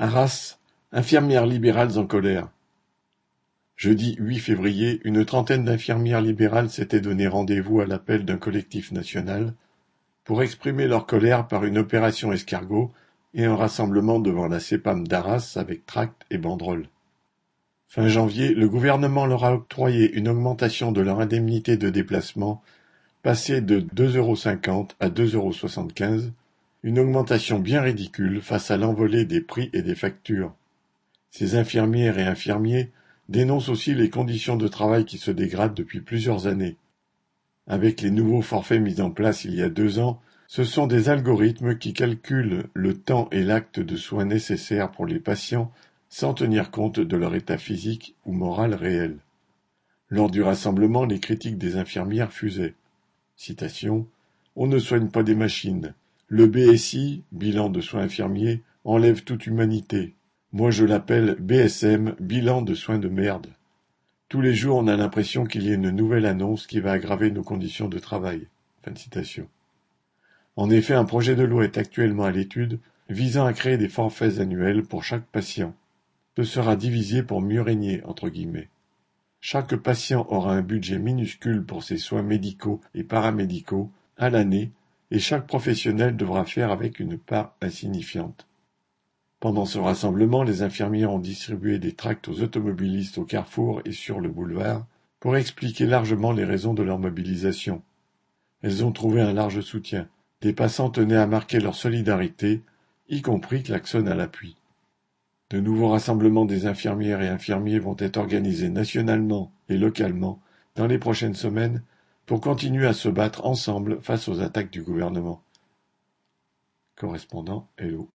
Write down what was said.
Arras, infirmières libérales en colère. Jeudi 8 février, une trentaine d'infirmières libérales s'étaient donné rendez-vous à l'appel d'un collectif national pour exprimer leur colère par une opération escargot et un rassemblement devant la CEPAM d'Arras avec tracts et banderoles. Fin janvier, le gouvernement leur a octroyé une augmentation de leur indemnité de déplacement passée de 2,50 euros à 2,75 euros une augmentation bien ridicule face à l'envolée des prix et des factures. Ces infirmières et infirmiers dénoncent aussi les conditions de travail qui se dégradent depuis plusieurs années. Avec les nouveaux forfaits mis en place il y a deux ans, ce sont des algorithmes qui calculent le temps et l'acte de soins nécessaires pour les patients sans tenir compte de leur état physique ou moral réel. Lors du rassemblement, les critiques des infirmières fusaient. Citation On ne soigne pas des machines, le BSI, bilan de soins infirmiers, enlève toute humanité. Moi je l'appelle BSM, bilan de soins de merde. Tous les jours on a l'impression qu'il y a une nouvelle annonce qui va aggraver nos conditions de travail. En effet, un projet de loi est actuellement à l'étude visant à créer des forfaits annuels pour chaque patient. Ce sera divisé pour mieux régner, entre guillemets. Chaque patient aura un budget minuscule pour ses soins médicaux et paramédicaux à l'année et chaque professionnel devra faire avec une part insignifiante. Pendant ce rassemblement, les infirmières ont distribué des tracts aux automobilistes au carrefour et sur le boulevard pour expliquer largement les raisons de leur mobilisation. Elles ont trouvé un large soutien. Des passants tenaient à marquer leur solidarité, y compris klaxon à l'appui. De nouveaux rassemblements des infirmières et infirmiers vont être organisés nationalement et localement dans les prochaines semaines pour continuer à se battre ensemble face aux attaques du gouvernement. Correspondant Hello.